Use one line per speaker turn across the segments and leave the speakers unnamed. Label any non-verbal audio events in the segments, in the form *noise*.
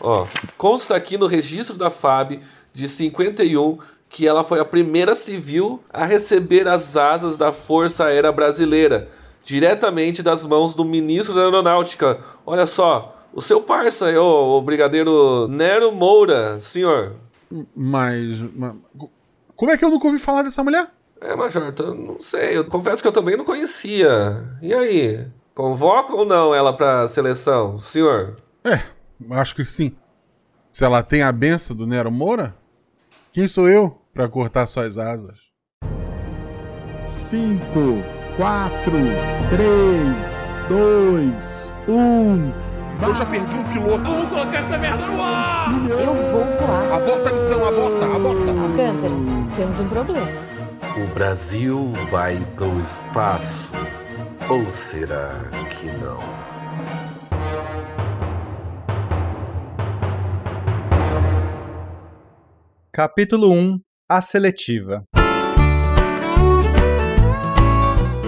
Ó, consta aqui no registro da FAB de 51 que ela foi a primeira civil a receber as asas da Força Aérea Brasileira, diretamente das mãos do ministro da Aeronáutica. Olha só, o seu parça, o, o brigadeiro Nero Moura, senhor.
Mas, mas, Como é que eu nunca ouvi falar dessa mulher?
É, Major, eu não sei. Eu confesso que eu também não conhecia. E aí? Convoca ou não ela pra seleção, senhor?
É, acho que sim. Se ela tem a benção do Nero Moura, quem sou eu para cortar suas asas?
5, 4, 3, 2, 1.
Eu já perdi um piloto.
Vamos colocar essa merda no ar!
Eu vou voar.
Aborta a missão, aborta, aborta.
Alcântara, temos um problema.
O Brasil vai pro espaço. Ou será que não?
Capítulo 1 A Seletiva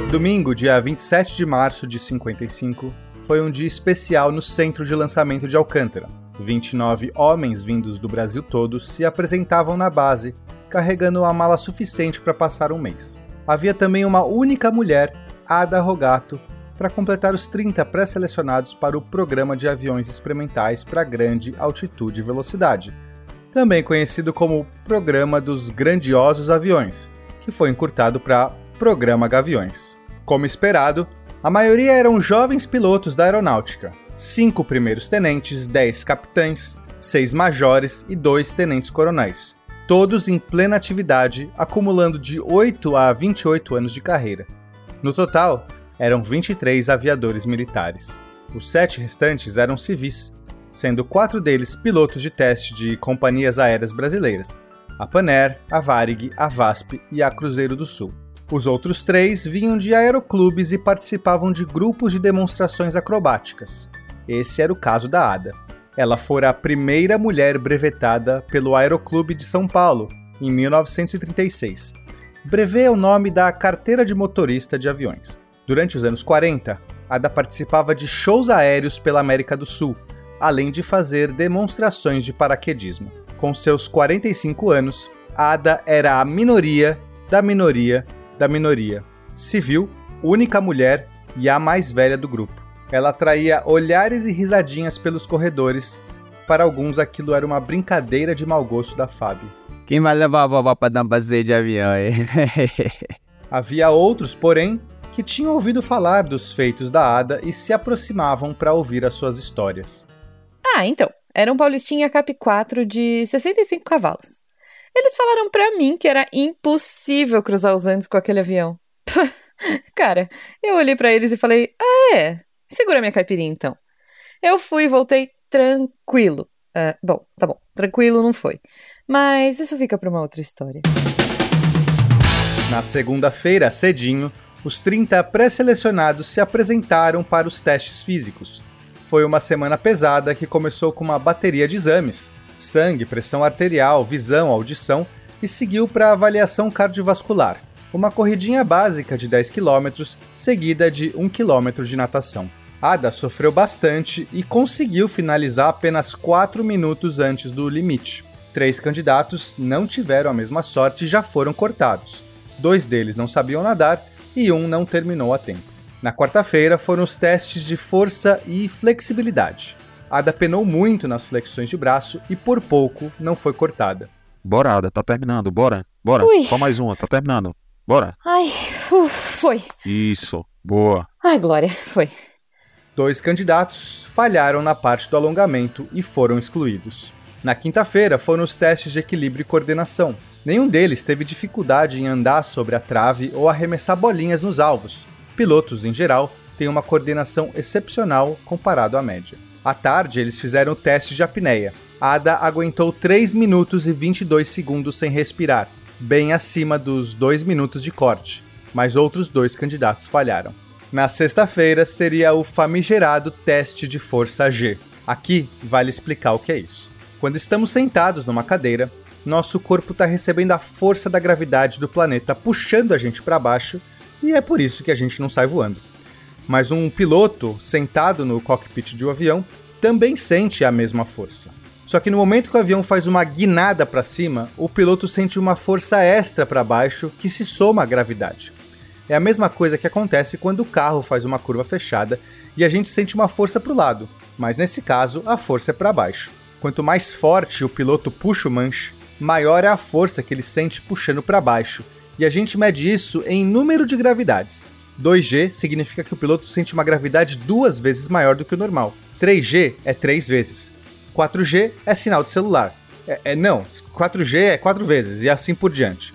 Domingo, dia 27 de março de 55, foi um dia especial no centro de lançamento de Alcântara. 29 homens vindos do Brasil todo se apresentavam na base, carregando uma mala suficiente para passar um mês. Havia também uma única mulher, Ada Rogato, para completar os 30 pré-selecionados para o programa de aviões experimentais para grande altitude e velocidade, também conhecido como Programa dos Grandiosos Aviões, que foi encurtado para Programa Gaviões. Como esperado, a maioria eram jovens pilotos da aeronáutica, cinco primeiros tenentes, dez capitães, seis majores e dois tenentes coronéis, todos em plena atividade, acumulando de 8 a 28 anos de carreira. No total, eram 23 aviadores militares. Os sete restantes eram civis, sendo quatro deles pilotos de teste de companhias aéreas brasileiras: a Paner, a Varig, a VASP e a Cruzeiro do Sul. Os outros três vinham de aeroclubes e participavam de grupos de demonstrações acrobáticas. Esse era o caso da Ada. Ela fora a primeira mulher brevetada pelo Aeroclube de São Paulo, em 1936. Brevet é o nome da carteira de motorista de aviões. Durante os anos 40, Ada participava de shows aéreos pela América do Sul, além de fazer demonstrações de paraquedismo. Com seus 45 anos, Ada era a minoria da minoria da minoria. Civil, única mulher e a mais velha do grupo. Ela atraía olhares e risadinhas pelos corredores. Para alguns, aquilo era uma brincadeira de mau gosto da Fábio.
Quem vai levar a vovó para dar um passeio de avião aí? *laughs*
Havia outros, porém, que tinham ouvido falar dos feitos da Ada e se aproximavam para ouvir as suas histórias.
Ah, então. Era um Paulistinha Cap 4 de 65 cavalos. Eles falaram pra mim que era impossível cruzar os Andes com aquele avião. *laughs* Cara, eu olhei para eles e falei: Ah, é? Segura minha caipirinha então. Eu fui e voltei tranquilo. Uh, bom, tá bom, tranquilo não foi. Mas isso fica para uma outra história.
Na segunda-feira, cedinho, os 30 pré-selecionados se apresentaram para os testes físicos. Foi uma semana pesada que começou com uma bateria de exames, sangue, pressão arterial, visão, audição e seguiu para avaliação cardiovascular, uma corridinha básica de 10 km, seguida de 1 km de natação. Ada sofreu bastante e conseguiu finalizar apenas 4 minutos antes do limite. Três candidatos não tiveram a mesma sorte e já foram cortados. Dois deles não sabiam nadar e um não terminou a tempo. Na quarta-feira foram os testes de força e flexibilidade. Ada penou muito nas flexões de braço e por pouco não foi cortada.
Bora, Ada, tá terminando, bora, bora.
Ui.
Só mais uma, tá terminando. Bora.
Ai, uf, foi.
Isso, boa.
Ai, Glória, foi.
Dois candidatos falharam na parte do alongamento e foram excluídos. Na quinta-feira foram os testes de equilíbrio e coordenação. Nenhum deles teve dificuldade em andar sobre a trave ou arremessar bolinhas nos alvos. Pilotos, em geral, têm uma coordenação excepcional comparado à média. À tarde, eles fizeram o teste de apneia. Ada aguentou 3 minutos e 22 segundos sem respirar, bem acima dos 2 minutos de corte, mas outros dois candidatos falharam. Na sexta-feira seria o famigerado teste de força G. Aqui vale explicar o que é isso. Quando estamos sentados numa cadeira, nosso corpo está recebendo a força da gravidade do planeta puxando a gente para baixo e é por isso que a gente não sai voando. Mas um piloto sentado no cockpit de um avião também sente a mesma força. Só que no momento que o avião faz uma guinada para cima, o piloto sente uma força extra para baixo que se soma à gravidade. É a mesma coisa que acontece quando o carro faz uma curva fechada e a gente sente uma força para o lado, mas nesse caso a força é para baixo. Quanto mais forte o piloto puxa o manche, maior é a força que ele sente puxando para baixo, e a gente mede isso em número de gravidades. 2G significa que o piloto sente uma gravidade duas vezes maior do que o normal. 3G é três vezes. 4G é sinal de celular. É, é, não, 4G é quatro vezes e assim por diante.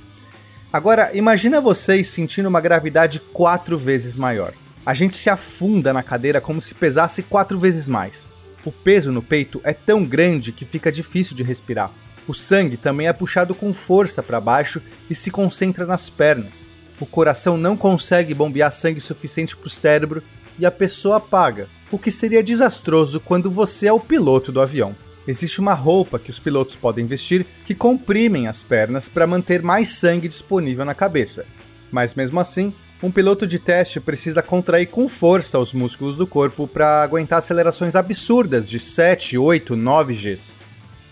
Agora, imagina vocês sentindo uma gravidade quatro vezes maior. A gente se afunda na cadeira como se pesasse quatro vezes mais. O peso no peito é tão grande que fica difícil de respirar. O sangue também é puxado com força para baixo e se concentra nas pernas. O coração não consegue bombear sangue suficiente para o cérebro e a pessoa apaga, o que seria desastroso quando você é o piloto do avião. Existe uma roupa que os pilotos podem vestir que comprimem as pernas para manter mais sangue disponível na cabeça. Mas mesmo assim, um piloto de teste precisa contrair com força os músculos do corpo para aguentar acelerações absurdas de 7, 8, 9 Gs.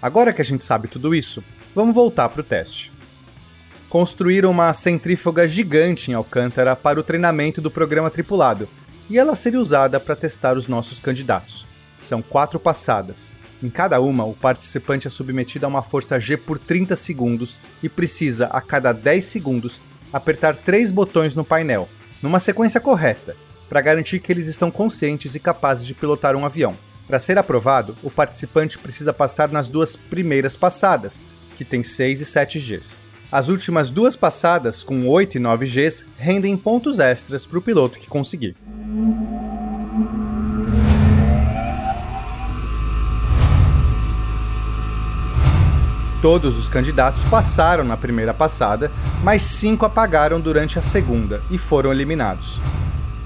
Agora que a gente sabe tudo isso, vamos voltar para o teste. Construíram uma centrífuga gigante em Alcântara para o treinamento do programa tripulado, e ela seria usada para testar os nossos candidatos. São quatro passadas. Em cada uma, o participante é submetido a uma força G por 30 segundos e precisa, a cada 10 segundos, apertar três botões no painel, numa sequência correta, para garantir que eles estão conscientes e capazes de pilotar um avião. Para ser aprovado, o participante precisa passar nas duas primeiras passadas, que tem 6 e 7 Gs. As últimas duas passadas, com 8 e 9 Gs, rendem pontos extras para o piloto que conseguir. Todos os candidatos passaram na primeira passada, mas cinco apagaram durante a segunda e foram eliminados.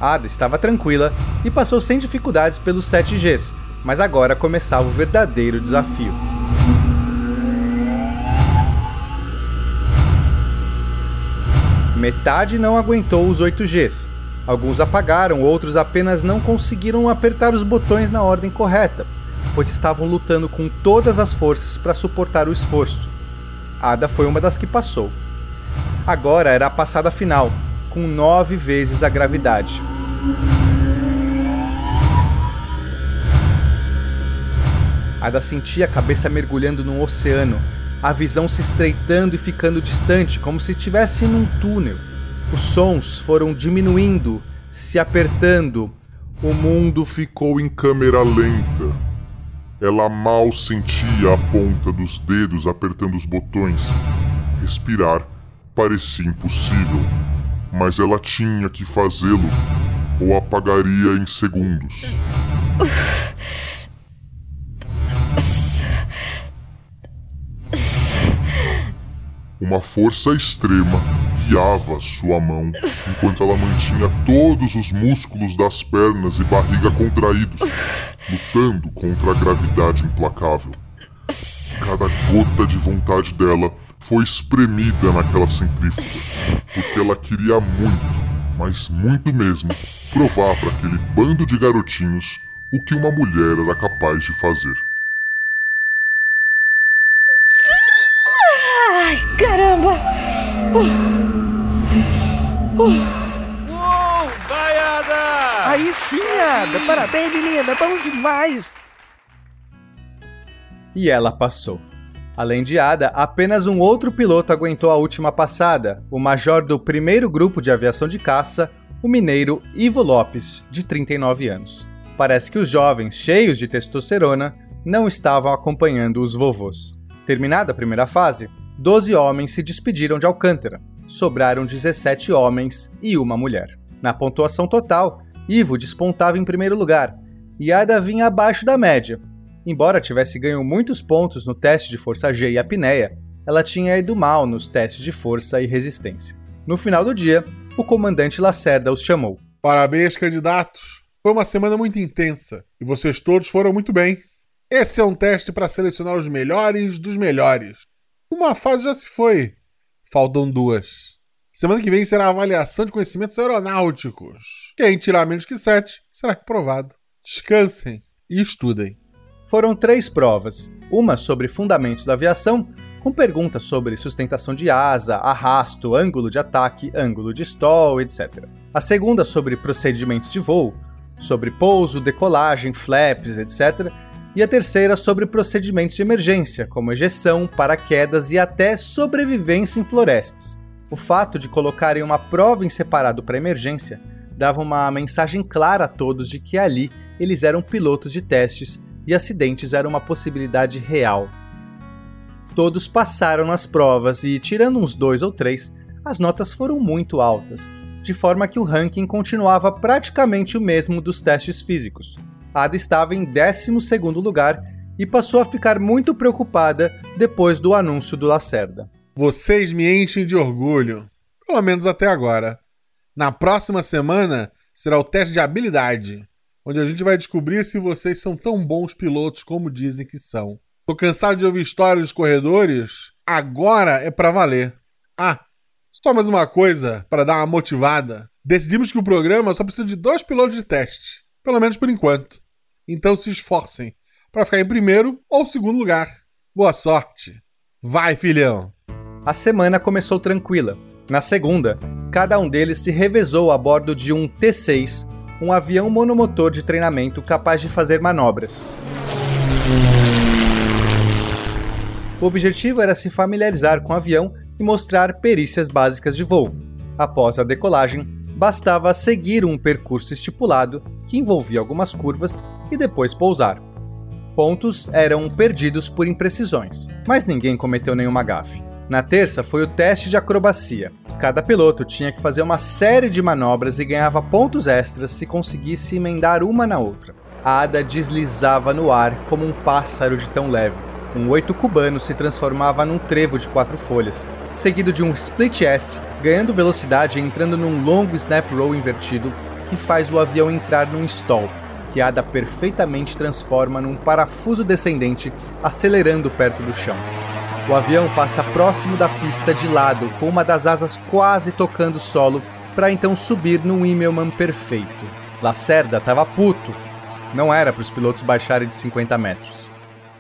Ada estava tranquila e passou sem dificuldades pelos 7 Gs, mas agora começava o verdadeiro desafio. Metade não aguentou os 8 Gs. Alguns apagaram, outros apenas não conseguiram apertar os botões na ordem correta, pois estavam lutando com todas as forças para suportar o esforço. Ada foi uma das que passou. Agora era a passada final, com nove vezes a gravidade. Ada sentia a cabeça mergulhando num oceano, a visão se estreitando e ficando distante, como se estivesse num túnel. Os sons foram diminuindo, se apertando.
O mundo ficou em câmera lenta. Ela mal sentia a ponta dos dedos apertando os botões. Respirar parecia impossível, mas ela tinha que fazê-lo ou apagaria em segundos. Uma força extrema guiava sua mão enquanto ela mantinha todos os músculos das pernas e barriga contraídos, lutando contra a gravidade implacável. Cada gota de vontade dela foi espremida naquela centrífuga, porque ela queria muito, mas muito mesmo, provar para aquele bando de garotinhos o que uma mulher era capaz de fazer.
Uh. Uh.
Uou, vaiada!
Aí sim, Ada! Parabéns, menina! Vamos demais!
E ela passou. Além de Ada, apenas um outro piloto aguentou a última passada, o major do primeiro grupo de aviação de caça, o mineiro Ivo Lopes, de 39 anos. Parece que os jovens, cheios de testosterona, não estavam acompanhando os vovôs. Terminada a primeira fase, 12 homens se despediram de Alcântara. Sobraram 17 homens e uma mulher. Na pontuação total, Ivo despontava em primeiro lugar e Ada vinha abaixo da média. Embora tivesse ganho muitos pontos no teste de força G e apneia, ela tinha ido mal nos testes de força e resistência. No final do dia, o comandante Lacerda os chamou.
Parabéns, candidatos! Foi uma semana muito intensa e vocês todos foram muito bem. Esse é um teste para selecionar os melhores dos melhores. Uma fase já se foi. Faltam duas. Semana que vem será a avaliação de conhecimentos aeronáuticos. Quem tirar menos que 7 será reprovado. Descansem e estudem.
Foram três provas: uma sobre fundamentos da aviação, com perguntas sobre sustentação de asa, arrasto, ângulo de ataque, ângulo de stall, etc. A segunda sobre procedimentos de voo, sobre pouso, decolagem, flaps, etc. E a terceira sobre procedimentos de emergência, como ejeção, paraquedas e até sobrevivência em florestas. O fato de colocarem uma prova em separado para emergência dava uma mensagem clara a todos de que ali eles eram pilotos de testes e acidentes eram uma possibilidade real. Todos passaram nas provas e, tirando uns dois ou três, as notas foram muito altas, de forma que o ranking continuava praticamente o mesmo dos testes físicos. Ada estava em 12 lugar e passou a ficar muito preocupada depois do anúncio do Lacerda.
Vocês me enchem de orgulho, pelo menos até agora. Na próxima semana será o teste de habilidade, onde a gente vai descobrir se vocês são tão bons pilotos como dizem que são. Tô cansado de ouvir histórias dos corredores. Agora é para valer. Ah, só mais uma coisa para dar uma motivada. Decidimos que o programa só precisa de dois pilotos de teste, pelo menos por enquanto. Então se esforcem para ficar em primeiro ou segundo lugar. Boa sorte. Vai, filhão.
A semana começou tranquila. Na segunda, cada um deles se revezou a bordo de um T6, um avião monomotor de treinamento capaz de fazer manobras. O objetivo era se familiarizar com o avião e mostrar perícias básicas de voo. Após a decolagem, bastava seguir um percurso estipulado que envolvia algumas curvas e depois pousar. Pontos eram perdidos por imprecisões, mas ninguém cometeu nenhuma gafe. Na terça foi o teste de acrobacia. Cada piloto tinha que fazer uma série de manobras e ganhava pontos extras se conseguisse emendar uma na outra. A Ada deslizava no ar como um pássaro de tão leve. Um oito cubano se transformava num trevo de quatro folhas, seguido de um split S, ganhando velocidade e entrando num longo snap roll invertido que faz o avião entrar num stall, que Ada perfeitamente transforma num parafuso descendente, acelerando perto do chão. O avião passa próximo da pista de lado, com uma das asas quase tocando o solo, para então subir no Immelman perfeito. Lacerda estava puto. Não era para os pilotos baixarem de 50 metros.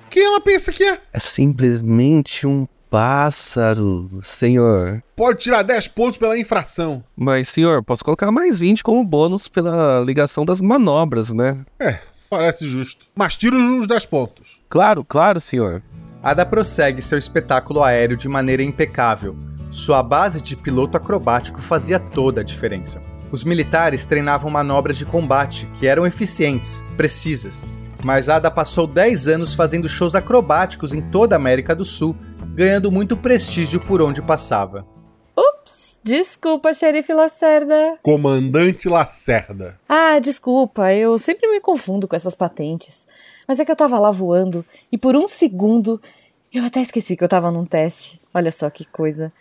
Quem ela pensa que é?
É simplesmente um pássaro, senhor.
Pode tirar 10 pontos pela infração.
Mas, senhor, posso colocar mais 20 como bônus pela ligação das manobras, né?
É, parece justo. Mas tira uns 10 pontos.
Claro, claro, senhor.
Ada prossegue seu espetáculo aéreo de maneira impecável. Sua base de piloto acrobático fazia toda a diferença. Os militares treinavam manobras de combate que eram eficientes, precisas. Mas Ada passou 10 anos fazendo shows acrobáticos em toda a América do Sul, ganhando muito prestígio por onde passava.
Ups, desculpa, xerife Lacerda.
Comandante Lacerda.
Ah, desculpa, eu sempre me confundo com essas patentes. Mas é que eu tava lá voando e por um segundo eu até esqueci que eu tava num teste. Olha só que coisa.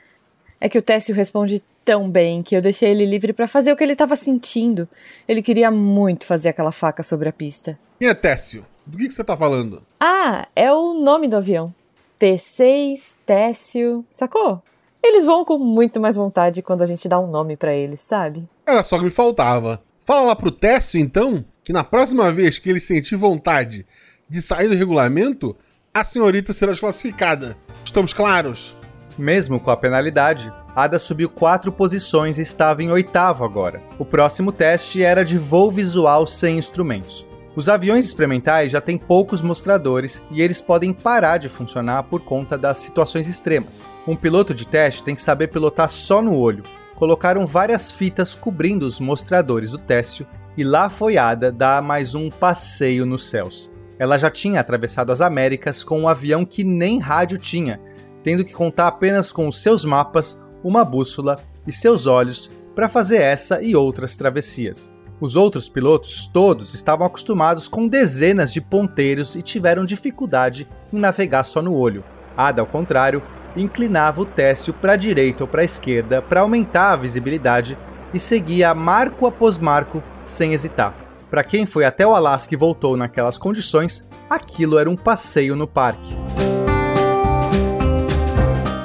É que o Técio responde tão bem que eu deixei ele livre para fazer o que ele tava sentindo. Ele queria muito fazer aquela faca sobre a pista.
Quem é Técio? Do que, que você tá falando?
Ah, é o nome do avião. T6, Técio, sacou? Eles voam com muito mais vontade quando a gente dá um nome para eles, sabe?
Era só que me faltava. Fala lá pro Técio, então, que na próxima vez que ele sentir vontade de sair do regulamento, a senhorita será desclassificada. Estamos claros?
Mesmo com a penalidade, Ada subiu quatro posições e estava em oitavo agora. O próximo teste era de voo visual sem instrumentos. Os aviões experimentais já têm poucos mostradores e eles podem parar de funcionar por conta das situações extremas. Um piloto de teste tem que saber pilotar só no olho. Colocaram várias fitas cobrindo os mostradores do Técio e lá foi Ada dar mais um passeio nos céus. Ela já tinha atravessado as Américas com um avião que nem rádio tinha, tendo que contar apenas com os seus mapas, uma bússola e seus olhos para fazer essa e outras travessias. Os outros pilotos todos estavam acostumados com dezenas de ponteiros e tiveram dificuldade em navegar só no olho. Ada, ao contrário, inclinava o Técio para a direita ou para a esquerda para aumentar a visibilidade e seguia marco após marco sem hesitar. Para quem foi até o Alasca e voltou naquelas condições, aquilo era um passeio no parque.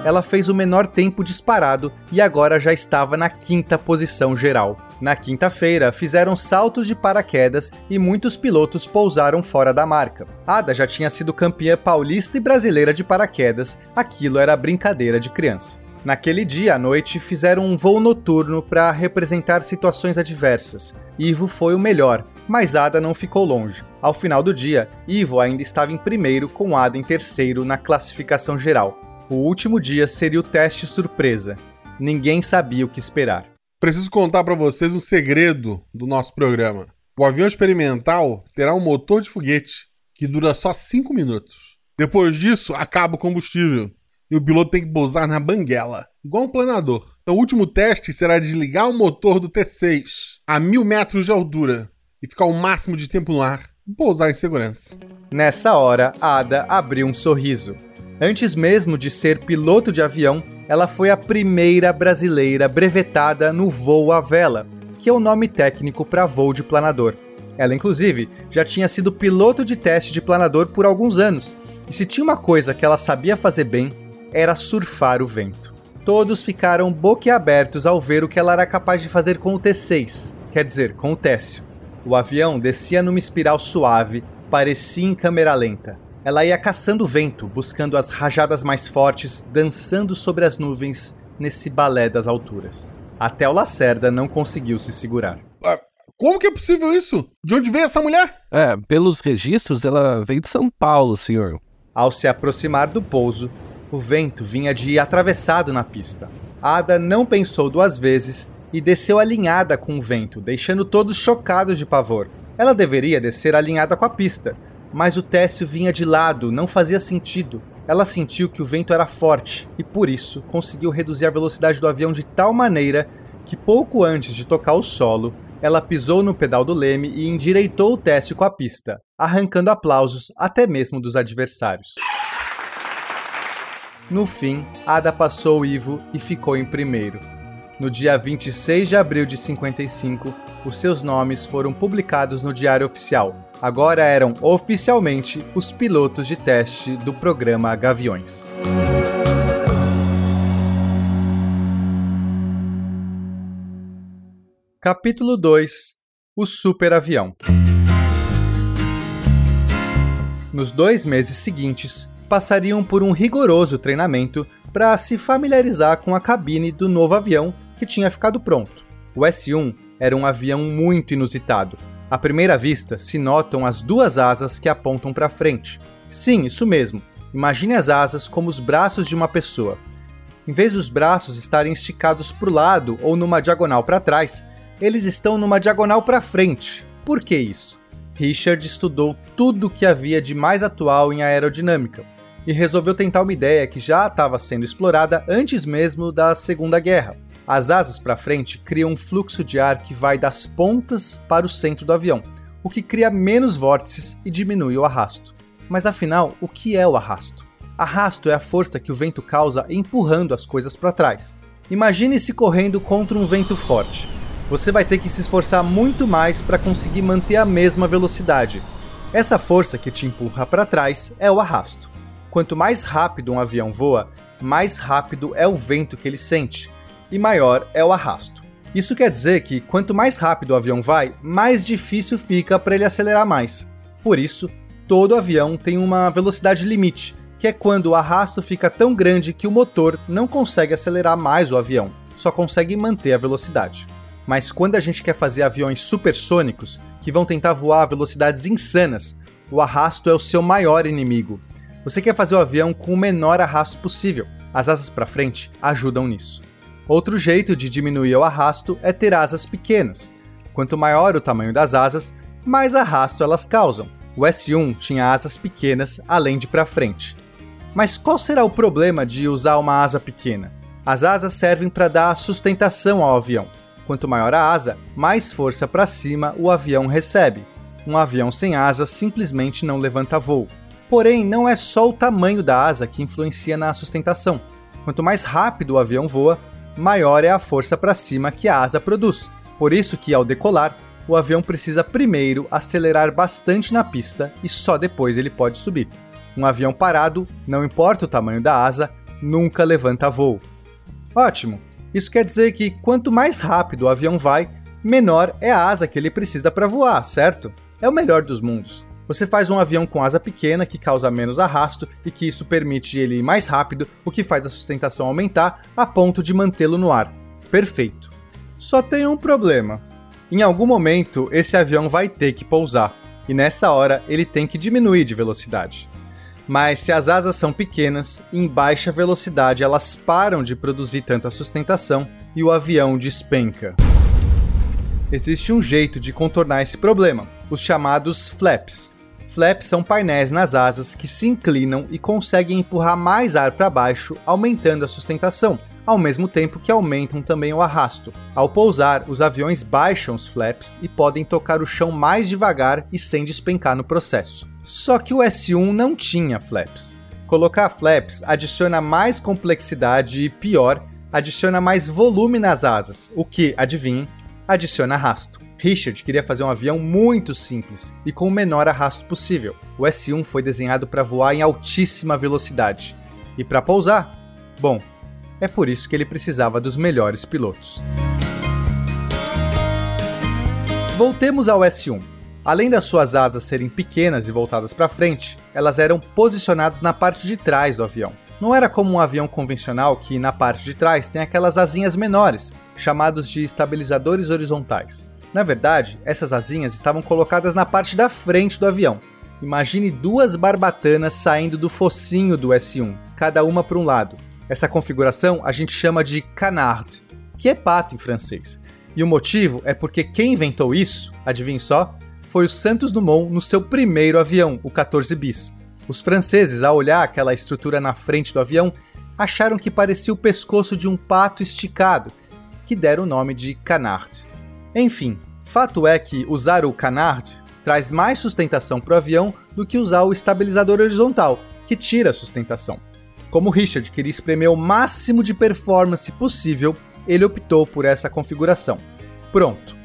Ela fez o menor tempo disparado e agora já estava na quinta posição geral. Na quinta-feira, fizeram saltos de paraquedas e muitos pilotos pousaram fora da marca. Ada já tinha sido campeã paulista e brasileira de paraquedas, aquilo era brincadeira de criança. Naquele dia à noite, fizeram um voo noturno para representar situações adversas. Ivo foi o melhor, mas Ada não ficou longe. Ao final do dia, Ivo ainda estava em primeiro, com Ada em terceiro na classificação geral. O último dia seria o teste surpresa. Ninguém sabia o que esperar.
Preciso contar para vocês um segredo do nosso programa. O avião experimental terá um motor de foguete que dura só 5 minutos. Depois disso, acaba o combustível e o piloto tem que pousar na banguela, igual um planador. Então, o último teste será desligar o motor do T6 a mil metros de altura e ficar o máximo de tempo no ar e pousar em segurança.
Nessa hora, Ada abriu um sorriso. Antes mesmo de ser piloto de avião, ela foi a primeira brasileira brevetada no voo à vela, que é o nome técnico para voo de planador. Ela, inclusive, já tinha sido piloto de teste de planador por alguns anos, e se tinha uma coisa que ela sabia fazer bem, era surfar o vento. Todos ficaram boquiabertos ao ver o que ela era capaz de fazer com o T6, quer dizer, com o Técio. O avião descia numa espiral suave, parecia em câmera lenta. Ela ia caçando o vento, buscando as rajadas mais fortes, dançando sobre as nuvens nesse balé das alturas. Até o Lacerda não conseguiu se segurar.
Como que é possível isso? De onde veio essa mulher?
É, pelos registros, ela veio de São Paulo, senhor.
Ao se aproximar do pouso, o vento vinha de atravessado na pista. Ada não pensou duas vezes e desceu alinhada com o vento, deixando todos chocados de pavor. Ela deveria descer alinhada com a pista, mas o Técio vinha de lado, não fazia sentido. Ela sentiu que o vento era forte e, por isso, conseguiu reduzir a velocidade do avião de tal maneira que, pouco antes de tocar o solo, ela pisou no pedal do leme e endireitou o Técio com a pista, arrancando aplausos até mesmo dos adversários. No fim, Ada passou o Ivo e ficou em primeiro. No dia 26 de abril de 55, os seus nomes foram publicados no Diário Oficial. Agora eram oficialmente os pilotos de teste do programa Gaviões. Capítulo 2 O Superavião Nos dois meses seguintes, passariam por um rigoroso treinamento para se familiarizar com a cabine do novo avião que tinha ficado pronto. O S-1 era um avião muito inusitado. À primeira vista, se notam as duas asas que apontam para frente. Sim, isso mesmo. Imagine as asas como os braços de uma pessoa. Em vez dos braços estarem esticados para o lado ou numa diagonal para trás, eles estão numa diagonal para frente. Por que isso? Richard estudou tudo o que havia de mais atual em aerodinâmica e resolveu tentar uma ideia que já estava sendo explorada antes mesmo da Segunda Guerra. As asas para frente criam um fluxo de ar que vai das pontas para o centro do avião, o que cria menos vórtices e diminui o arrasto. Mas afinal, o que é o arrasto? Arrasto é a força que o vento causa empurrando as coisas para trás. Imagine-se correndo contra um vento forte. Você vai ter que se esforçar muito mais para conseguir manter a mesma velocidade. Essa força que te empurra para trás é o arrasto. Quanto mais rápido um avião voa, mais rápido é o vento que ele sente, e maior é o arrasto. Isso quer dizer que quanto mais rápido o avião vai, mais difícil fica para ele acelerar mais. Por isso, todo avião tem uma velocidade limite, que é quando o arrasto fica tão grande que o motor não consegue acelerar mais o avião, só consegue manter a velocidade. Mas quando a gente quer fazer aviões supersônicos, que vão tentar voar a velocidades insanas, o arrasto é o seu maior inimigo, você quer fazer o avião com o menor arrasto possível. As asas para frente ajudam nisso. Outro jeito de diminuir o arrasto é ter asas pequenas. Quanto maior o tamanho das asas, mais arrasto elas causam. O S1 tinha asas pequenas além de para frente. Mas qual será o problema de usar uma asa pequena? As asas servem para dar sustentação ao avião. Quanto maior a asa, mais força para cima o avião recebe. Um avião sem asas simplesmente não levanta voo. Porém, não é só o tamanho da asa que influencia na sustentação. Quanto mais rápido o avião voa, maior é a força para cima que a asa produz. Por isso que ao decolar, o avião precisa primeiro acelerar bastante na pista e só depois ele pode subir. Um avião parado, não importa o tamanho da asa, nunca levanta voo. Ótimo! Isso quer dizer que quanto mais rápido o avião vai, menor é a asa que ele precisa para voar, certo? É o melhor dos mundos. Você faz um avião com asa pequena que causa menos arrasto e que isso permite ele ir mais rápido, o que faz a sustentação aumentar a ponto de mantê-lo no ar. Perfeito. Só tem um problema. Em algum momento, esse avião vai ter que pousar, e nessa hora ele tem que diminuir de velocidade. Mas se as asas são pequenas, em baixa velocidade elas param de produzir tanta sustentação e o avião despenca. Existe um jeito de contornar esse problema, os chamados flaps. Flaps são painéis nas asas que se inclinam e conseguem empurrar mais ar para baixo, aumentando a sustentação, ao mesmo tempo que aumentam também o arrasto. Ao pousar, os aviões baixam os flaps e podem tocar o chão mais devagar e sem despencar no processo. Só que o S1 não tinha flaps. Colocar flaps adiciona mais complexidade e, pior, adiciona mais volume nas asas, o que, adivinhem, adiciona arrasto. Richard queria fazer um avião muito simples e com o menor arrasto possível. O S1 foi desenhado para voar em altíssima velocidade. E para pousar? Bom, é por isso que ele precisava dos melhores pilotos. Voltemos ao S1. Além das suas asas serem pequenas e voltadas para frente, elas eram posicionadas na parte de trás do avião. Não era como um avião convencional que na parte de trás tem aquelas asinhas menores, chamados de estabilizadores horizontais. Na verdade, essas asinhas estavam colocadas na parte da frente do avião. Imagine duas barbatanas saindo do focinho do S1, cada uma para um lado. Essa configuração a gente chama de canard, que é pato em francês. E o motivo é porque quem inventou isso, adivinhe só, foi o Santos Dumont no seu primeiro avião, o 14 bis. Os franceses, ao olhar aquela estrutura na frente do avião, acharam que parecia o pescoço de um pato esticado, que deram o nome de canard. Enfim, fato é que usar o canard traz mais sustentação para o avião do que usar o estabilizador horizontal, que tira a sustentação. Como Richard queria espremer o máximo de performance possível, ele optou por essa configuração. Pronto.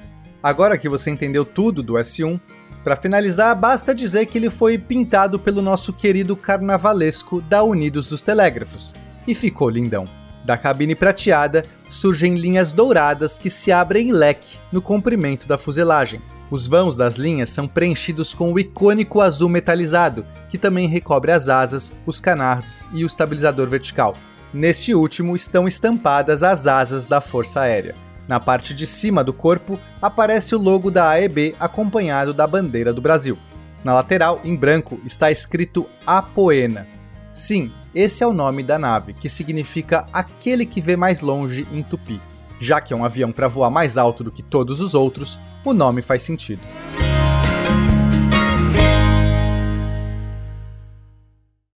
Agora que você entendeu tudo do S1, para finalizar, basta dizer que ele foi pintado pelo nosso querido carnavalesco da Unidos dos Telégrafos. E ficou lindão. Da cabine prateada surgem linhas douradas que se abrem em leque no comprimento da fuselagem. Os vãos das linhas são preenchidos com o icônico azul metalizado, que também recobre as asas, os canards e o estabilizador vertical. Neste último estão estampadas as asas da Força Aérea. Na parte de cima do corpo aparece o logo da AEB acompanhado da bandeira do Brasil. Na lateral, em branco, está escrito Apoena. Sim, esse é o nome da nave, que significa aquele que vê mais longe em tupi. Já que é um avião para voar mais alto do que todos os outros, o nome faz sentido.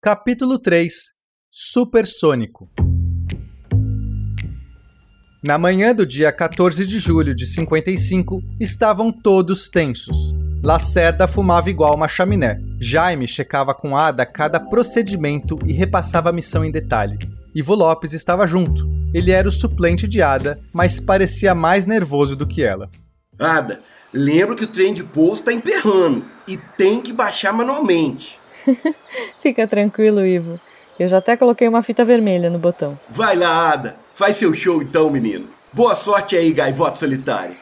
Capítulo 3 Supersônico na manhã do dia 14 de julho de 55, estavam todos tensos. Lacerda fumava igual uma chaminé. Jaime checava com Ada cada procedimento e repassava a missão em detalhe. Ivo Lopes estava junto. Ele era o suplente de Ada, mas parecia mais nervoso do que ela.
Ada, lembra que o trem de pouso está emperrando e tem que baixar manualmente. *laughs*
Fica tranquilo, Ivo. Eu já até coloquei uma fita vermelha no botão.
Vai lá, Ada. Faz seu show então, menino. Boa sorte aí, gaivota solitária.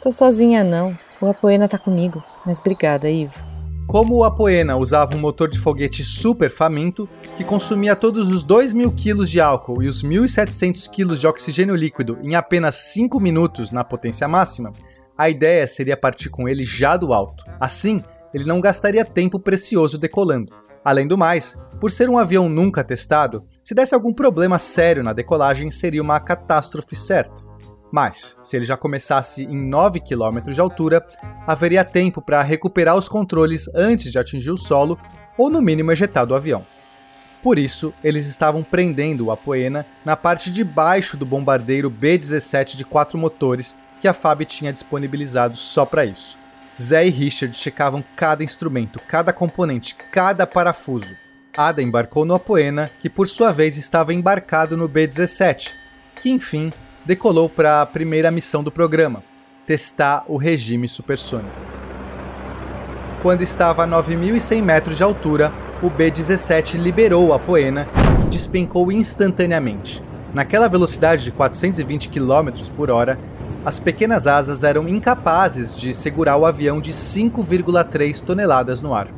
Tô sozinha não. O Apoena tá comigo. Mas obrigada, Ivo.
Como o Apoena usava um motor de foguete super faminto, que consumia todos os 2 mil quilos de álcool e os 1.700 quilos de oxigênio líquido em apenas 5 minutos na potência máxima, a ideia seria partir com ele já do alto. Assim, ele não gastaria tempo precioso decolando. Além do mais, por ser um avião nunca testado, se desse algum problema sério na decolagem, seria uma catástrofe certa. Mas, se ele já começasse em 9 km de altura, haveria tempo para recuperar os controles antes de atingir o solo ou, no mínimo, ejetar do avião. Por isso, eles estavam prendendo o Apoena na parte de baixo do bombardeiro B-17 de quatro motores que a FAB tinha disponibilizado só para isso. Zé e Richard checavam cada instrumento, cada componente, cada parafuso. Ada embarcou no Apoena, que por sua vez estava embarcado no B-17, que enfim decolou para a primeira missão do programa, testar o regime supersônico. Quando estava a 9.100 metros de altura, o B-17 liberou o Apoena, despencou instantaneamente. Naquela velocidade de 420 km por hora, as pequenas asas eram incapazes de segurar o avião de 5,3 toneladas no ar.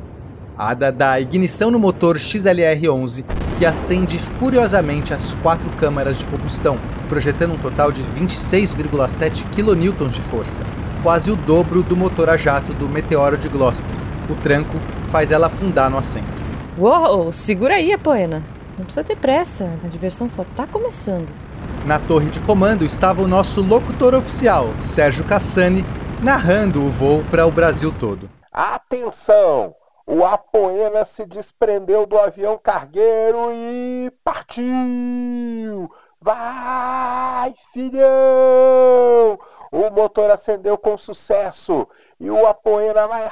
Ada dá ignição no motor XLR-11, que acende furiosamente as quatro câmaras de combustão, projetando um total de 26,7 kN de força, quase o dobro do motor a jato do Meteoro de Gloucester. O tranco faz ela afundar no assento.
Uou, segura aí, Apoena. Não precisa ter pressa, a diversão só tá começando.
Na torre de comando estava o nosso locutor oficial, Sérgio Cassani, narrando o voo para o Brasil todo.
Atenção! O Apoena se desprendeu do avião cargueiro e partiu! Vai, filhão! O motor acendeu com sucesso e o Apoena vai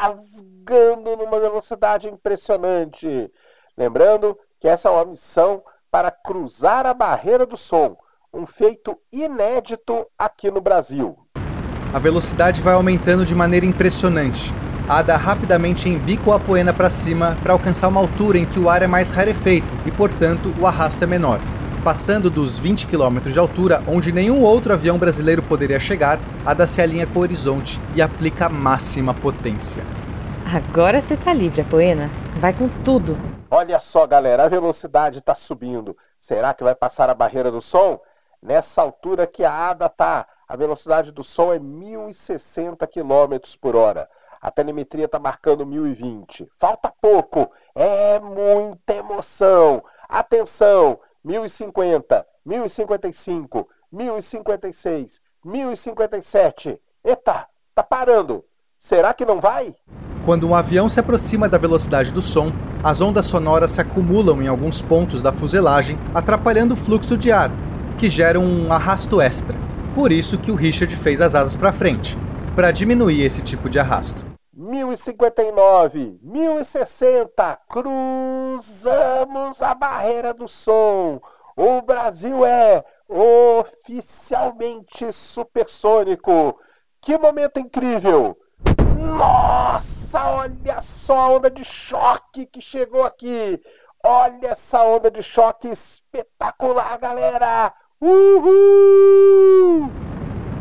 rasgando numa velocidade impressionante. Lembrando que essa é uma missão para cruzar a barreira do som, um feito inédito aqui no Brasil.
A velocidade vai aumentando de maneira impressionante. Ada rapidamente embica o Apoena para cima para alcançar uma altura em que o ar é mais rarefeito e, portanto, o arrasto é menor. Passando dos 20 km de altura, onde nenhum outro avião brasileiro poderia chegar, Ada se alinha com o horizonte e aplica a máxima potência.
Agora você tá livre, Apoena. Vai com tudo.
Olha só, galera, a velocidade está subindo. Será que vai passar a barreira do som? Nessa altura que a Ada tá, a velocidade do som é 1060 km por hora. A telemetria está marcando 1020. Falta pouco. É muita emoção. Atenção! 1050, 1055, 1056, 1057. Eita, tá parando. Será que não vai?
Quando um avião se aproxima da velocidade do som, as ondas sonoras se acumulam em alguns pontos da fuselagem, atrapalhando o fluxo de ar, que gera um arrasto extra. Por isso que o Richard fez as asas para frente, para diminuir esse tipo de arrasto.
1059, 1060, cruzamos a barreira do som. O Brasil é oficialmente supersônico. Que momento incrível! Nossa, olha só a onda de choque que chegou aqui. Olha essa onda de choque espetacular, galera! Uhul!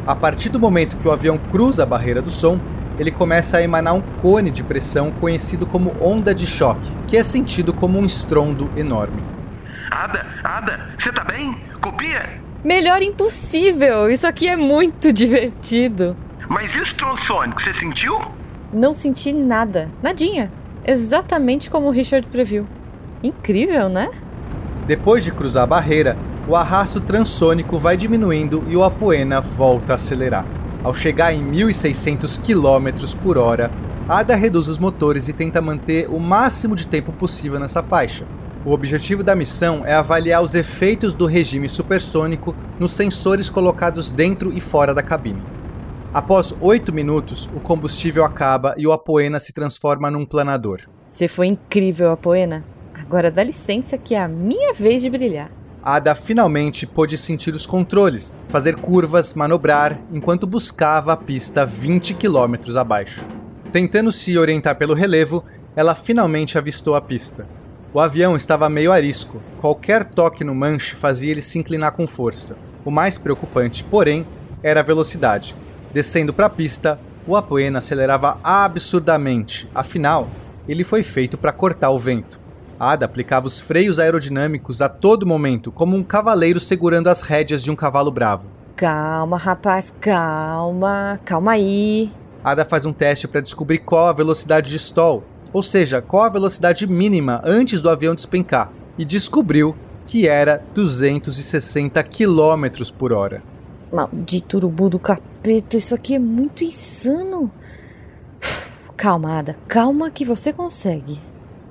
A partir do momento que o avião cruza a barreira do som, ele começa a emanar um cone de pressão conhecido como onda de choque, que é sentido como um estrondo enorme.
Ada, Ada, você tá bem? Copia?
Melhor impossível! Isso aqui é muito divertido.
Mas e o estrondo sônico, você sentiu?
Não senti nada, nadinha. Exatamente como o Richard previu. Incrível, né?
Depois de cruzar a barreira, o arrasto transônico vai diminuindo e o Apoena volta a acelerar. Ao chegar em 1.600 km por hora, Ada reduz os motores e tenta manter o máximo de tempo possível nessa faixa. O objetivo da missão é avaliar os efeitos do regime supersônico nos sensores colocados dentro e fora da cabine. Após 8 minutos, o combustível acaba e o Apoena se transforma num planador.
Você foi incrível, Apoena. Agora dá licença que é a minha vez de brilhar.
Ada finalmente pôde sentir os controles, fazer curvas, manobrar, enquanto buscava a pista 20 km abaixo. Tentando se orientar pelo relevo, ela finalmente avistou a pista. O avião estava meio arisco, qualquer toque no manche fazia ele se inclinar com força. O mais preocupante, porém, era a velocidade. Descendo para a pista, o Apoena acelerava absurdamente, afinal, ele foi feito para cortar o vento. Ada aplicava os freios aerodinâmicos a todo momento, como um cavaleiro segurando as rédeas de um cavalo bravo.
Calma, rapaz, calma, calma aí.
Ada faz um teste para descobrir qual a velocidade de stall, ou seja, qual a velocidade mínima antes do avião despencar, e descobriu que era 260 km por hora.
Maldito urubu do capeta, isso aqui é muito insano. Calma, Ada, calma que você consegue.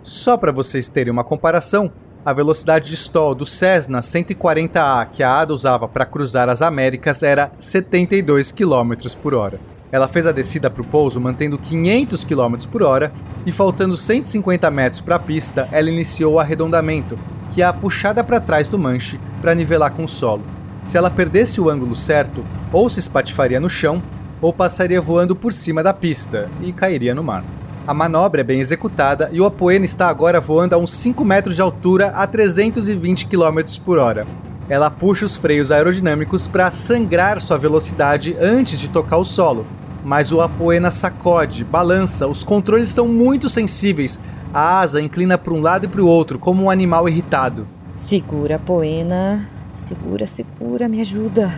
Só para vocês terem uma comparação, a velocidade de stall do Cessna 140A que a Ada usava para cruzar as Américas era 72 km por hora. Ela fez a descida para o pouso mantendo 500 km por hora e faltando 150 metros para a pista, ela iniciou o arredondamento, que é a puxada para trás do manche para nivelar com o solo. Se ela perdesse o ângulo certo, ou se espatifaria no chão, ou passaria voando por cima da pista e cairia no mar. A manobra é bem executada e o Apoena está agora voando a uns 5 metros de altura a 320 km por hora. Ela puxa os freios aerodinâmicos para sangrar sua velocidade antes de tocar o solo. Mas o Apoena sacode, balança, os controles são muito sensíveis. A asa inclina para um lado e para o outro, como um animal irritado.
Segura, Poena. Segura, segura, me ajuda.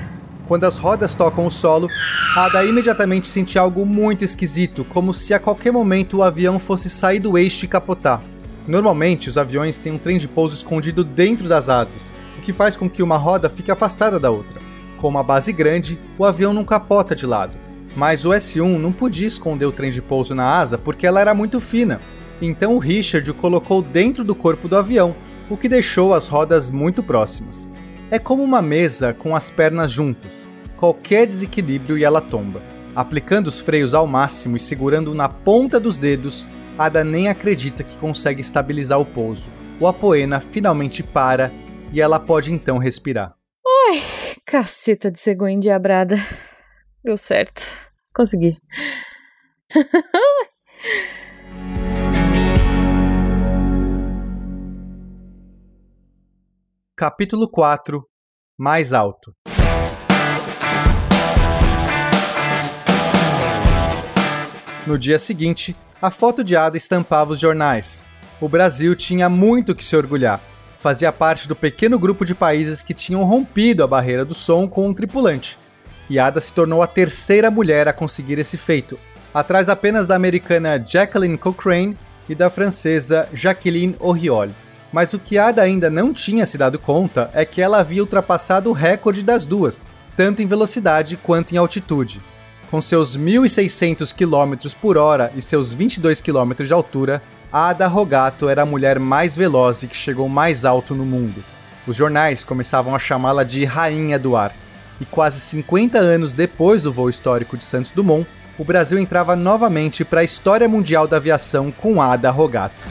Quando as rodas tocam o solo, Ada imediatamente sente algo muito esquisito, como se a qualquer momento o avião fosse sair do eixo e capotar. Normalmente, os aviões têm um trem de pouso escondido dentro das asas, o que faz com que uma roda fique afastada da outra. Com uma base grande, o avião não capota de lado. Mas o S1 não podia esconder o trem de pouso na asa porque ela era muito fina. Então o Richard o colocou dentro do corpo do avião, o que deixou as rodas muito próximas. É como uma mesa com as pernas juntas. Qualquer desequilíbrio e ela tomba. Aplicando os freios ao máximo e segurando na ponta dos dedos, Ada nem acredita que consegue estabilizar o pouso. O Apoena finalmente para e ela pode então respirar.
Ai, caceta de cegonha endiabrada. Deu certo. Consegui. *laughs*
Capítulo 4 Mais alto No dia seguinte, a foto de Ada estampava os jornais. O Brasil tinha muito que se orgulhar. Fazia parte do pequeno grupo de países que tinham rompido a barreira do som com um tripulante. E Ada se tornou a terceira mulher a conseguir esse feito, atrás apenas da americana Jacqueline Cochrane e da francesa Jacqueline Auriol. Mas o que Ada ainda não tinha se dado conta é que ela havia ultrapassado o recorde das duas, tanto em velocidade quanto em altitude. Com seus 1.600 km por hora e seus 22 km de altura, Ada Rogato era a mulher mais veloz e que chegou mais alto no mundo. Os jornais começavam a chamá-la de Rainha do Ar. E quase 50 anos depois do voo histórico de Santos Dumont, o Brasil entrava novamente para a história mundial da aviação com Ada Rogato.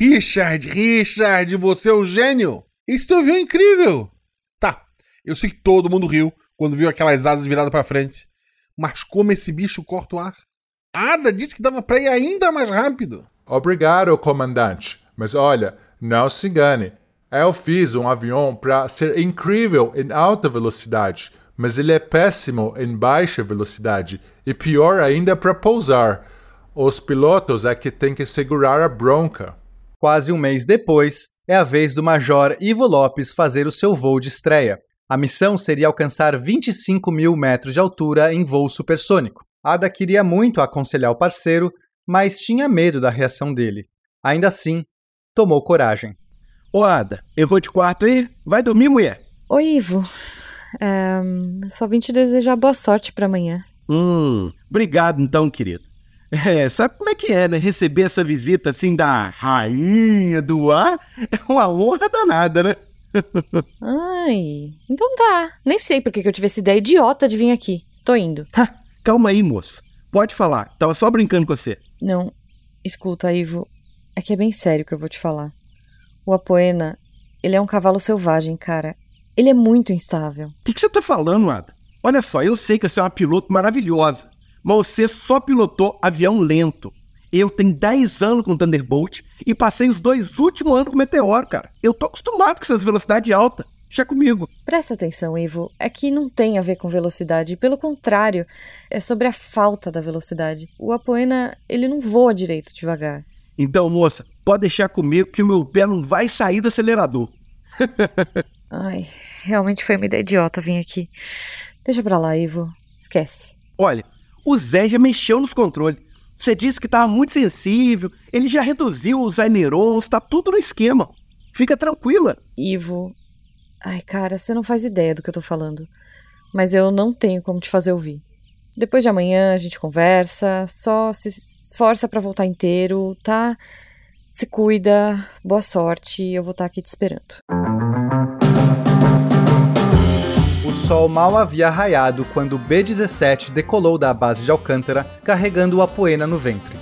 Richard, Richard, você é o gênio! Esse teu avião é incrível! Tá, eu sei que todo mundo riu quando viu aquelas asas viradas para frente. Mas como esse bicho corta o ar? Ada disse que dava para ir ainda mais rápido.
Obrigado, comandante. Mas olha, não se engane. Eu fiz um avião para ser incrível em alta velocidade, mas ele é péssimo em baixa velocidade e pior ainda para pousar. Os pilotos é que têm que segurar a bronca.
Quase um mês depois, é a vez do Major Ivo Lopes fazer o seu voo de estreia. A missão seria alcançar 25 mil metros de altura em voo supersônico. Ada queria muito aconselhar o parceiro, mas tinha medo da reação dele. Ainda assim, tomou coragem.
Ô Ada, eu vou de quarto aí? Vai dormir, mulher?
Oi, Ivo. É, só vim te desejar boa sorte para amanhã.
Hum, obrigado então, querido. É, sabe como é que é, né? Receber essa visita assim da rainha do ar *laughs* é uma honra danada, né?
Ai, então tá. Nem sei por que eu tive essa ideia idiota de vir aqui. Tô indo.
Ha, calma aí, moça. Pode falar. Tava só brincando com você.
Não, escuta, Ivo. É que é bem sério que eu vou te falar. O Apoena, ele é um cavalo selvagem, cara. Ele é muito instável.
O que, que você tá falando, Ada? Olha só, eu sei que você é uma piloto maravilhosa, você só pilotou avião lento. Eu tenho 10 anos com Thunderbolt e passei os dois últimos anos com Meteoro, cara. Eu tô acostumado com essas velocidades altas. Já comigo.
Presta atenção, Ivo. É que não tem a ver com velocidade. Pelo contrário, é sobre a falta da velocidade. O Apoena, ele não voa direito devagar.
Então, moça, pode deixar comigo que o meu pé não vai sair do acelerador. *laughs*
Ai, realmente foi uma ideia idiota vir aqui. Deixa pra lá, Ivo. Esquece.
Olha, o Zé já mexeu nos controles. Você disse que estava muito sensível, ele já reduziu os ailerons, tá tudo no esquema. Fica tranquila.
Ivo. Ai, cara, você não faz ideia do que eu tô falando. Mas eu não tenho como te fazer ouvir. Depois de amanhã a gente conversa, só se esforça para voltar inteiro, tá? Se cuida, boa sorte, eu vou estar aqui te esperando.
Sol mal havia raiado quando o B-17 decolou da base de Alcântara, carregando o Apoena no ventre.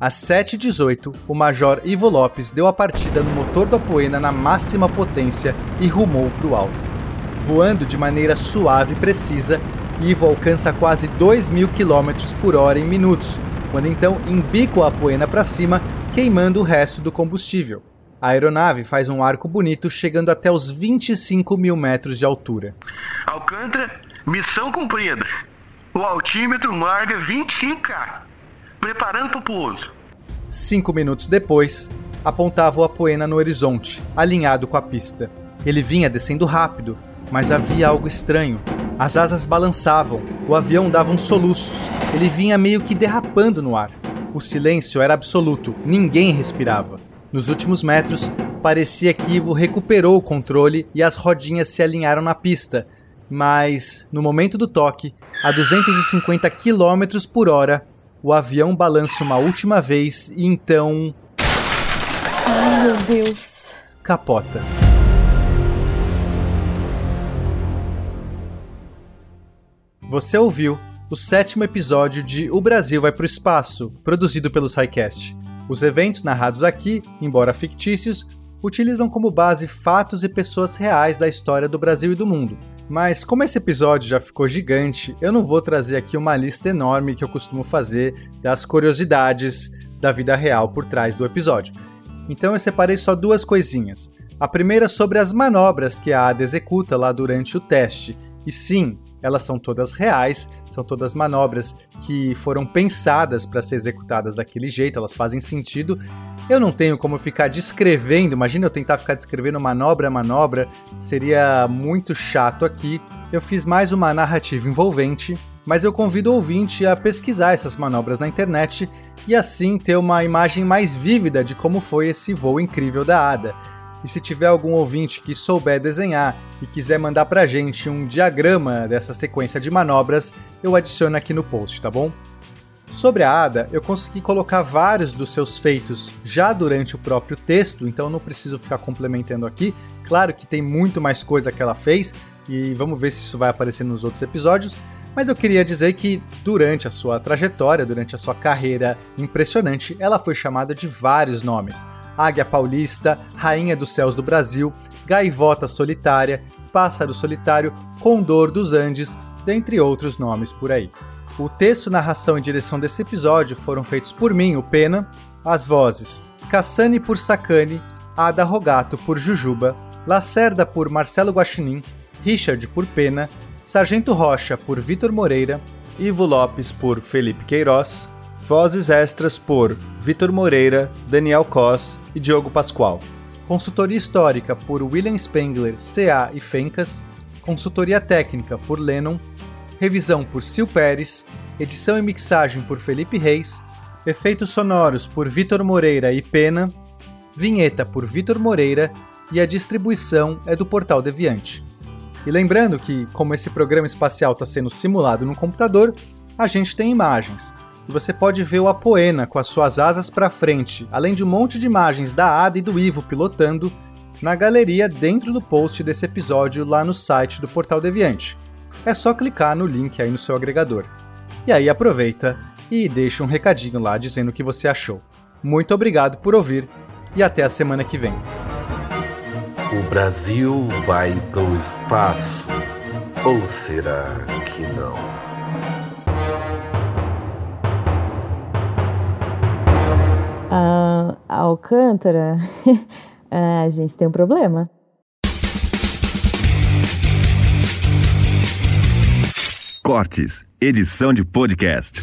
Às 7h18, o Major Ivo Lopes deu a partida no motor do Apoena na máxima potência e rumou para o alto. Voando de maneira suave e precisa, Ivo alcança quase 2 mil quilômetros por hora em minutos, quando então embica o Apoena para cima, queimando o resto do combustível. A aeronave faz um arco bonito, chegando até os 25 mil metros de altura.
Alcântara, missão cumprida. O altímetro marca 25K. Preparando para o pouso.
Cinco minutos depois, apontava o Apoena no horizonte, alinhado com a pista. Ele vinha descendo rápido, mas havia algo estranho. As asas balançavam, o avião dava uns soluços, ele vinha meio que derrapando no ar. O silêncio era absoluto, ninguém respirava. Nos últimos metros, parecia que Ivo recuperou o controle e as rodinhas se alinharam na pista, mas no momento do toque, a 250 km por hora, o avião balança uma última vez e então.
Ai, meu Deus.
capota. Você ouviu o sétimo episódio de O Brasil vai para o Espaço, produzido pelo SciCast. Os eventos narrados aqui, embora fictícios, utilizam como base fatos e pessoas reais da história do Brasil e do mundo. Mas como esse episódio já ficou gigante, eu não vou trazer aqui uma lista enorme que eu costumo fazer das curiosidades da vida real por trás do episódio. Então eu separei só duas coisinhas. A primeira sobre as manobras que a ADA executa lá durante o teste. E sim, elas são todas reais, são todas manobras que foram pensadas para ser executadas daquele jeito, elas fazem sentido. Eu não tenho como ficar descrevendo, imagina eu tentar ficar descrevendo manobra a manobra, seria muito chato aqui. Eu fiz mais uma narrativa envolvente, mas eu convido o ouvinte a pesquisar essas manobras na internet e assim ter uma imagem mais vívida de como foi esse voo incrível da Ada. E se tiver algum ouvinte que souber desenhar e quiser mandar pra gente um diagrama dessa sequência de manobras, eu adiciono aqui no post, tá bom? Sobre a Ada, eu consegui colocar vários dos seus feitos já durante o próprio texto, então não preciso ficar complementando aqui. Claro que tem muito mais coisa que ela fez, e vamos ver se isso vai aparecer nos outros episódios. Mas eu queria dizer que durante a sua trajetória, durante a sua carreira impressionante, ela foi chamada de vários nomes. Águia Paulista, Rainha dos Céus do Brasil, Gaivota Solitária, Pássaro Solitário, Condor dos Andes, dentre outros nomes por aí. O texto, narração e direção desse episódio foram feitos por mim, o Pena, as vozes Cassani por Sacani, Ada Rogato por Jujuba, Lacerda por Marcelo Guaxinim, Richard por Pena, Sargento Rocha por Vitor Moreira, Ivo Lopes por Felipe Queiroz, Vozes extras por Vitor Moreira, Daniel Cos e Diogo Pascoal. Consultoria histórica por William Spengler, CA e Fencas. Consultoria técnica por Lennon. Revisão por Sil Pérez. Edição e mixagem por Felipe Reis. Efeitos sonoros por Vitor Moreira e Pena. Vinheta por Vitor Moreira. E a distribuição é do Portal Deviante. E lembrando que, como esse programa espacial está sendo simulado no computador, a gente tem imagens você pode ver o Apoena com as suas asas para frente, além de um monte de imagens da Ada e do Ivo pilotando, na galeria dentro do post desse episódio lá no site do Portal Deviante. É só clicar no link aí no seu agregador. E aí aproveita e deixa um recadinho lá dizendo o que você achou. Muito obrigado por ouvir e até a semana que vem.
O Brasil vai pro espaço. Ou será que não?
A Alcântara, *laughs* a gente tem um problema.
Cortes, edição de podcast.